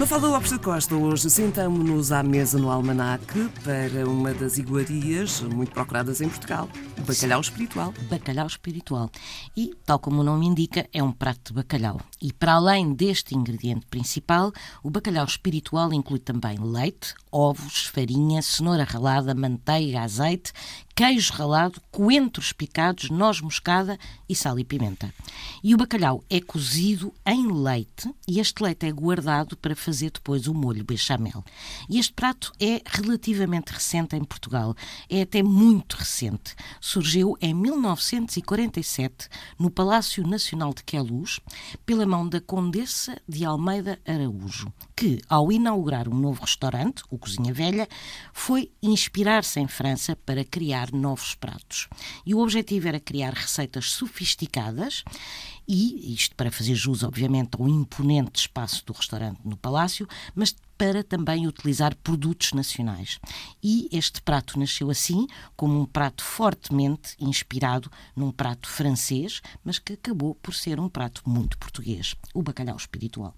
Mafalda Lopes da Costa, hoje sentamos-nos à mesa no Almanaque para uma das iguarias muito procuradas em Portugal, o bacalhau espiritual. Bacalhau espiritual. E, tal como o nome indica, é um prato de bacalhau. E para além deste ingrediente principal, o bacalhau espiritual inclui também leite, ovos, farinha, cenoura ralada, manteiga, azeite, queijo ralado, coentros picados, noz moscada e sal e pimenta. E o bacalhau é cozido em leite e este leite é guardado para fazer depois o molho bechamel. E este prato é relativamente recente em Portugal, é até muito recente. Surgiu em 1947 no Palácio Nacional de Queluz, pela mão da Condessa de Almeida Araújo, que, ao inaugurar um novo restaurante, o Cozinha Velha, foi inspirar-se em França para criar novos pratos. E o objetivo era criar receitas sofisticadas e isto para fazer jus, obviamente, ao imponente espaço do restaurante no Palácio, mas para também utilizar produtos nacionais. E este prato nasceu assim, como um prato fortemente inspirado num prato francês, mas que acabou por ser um prato muito português, o bacalhau espiritual.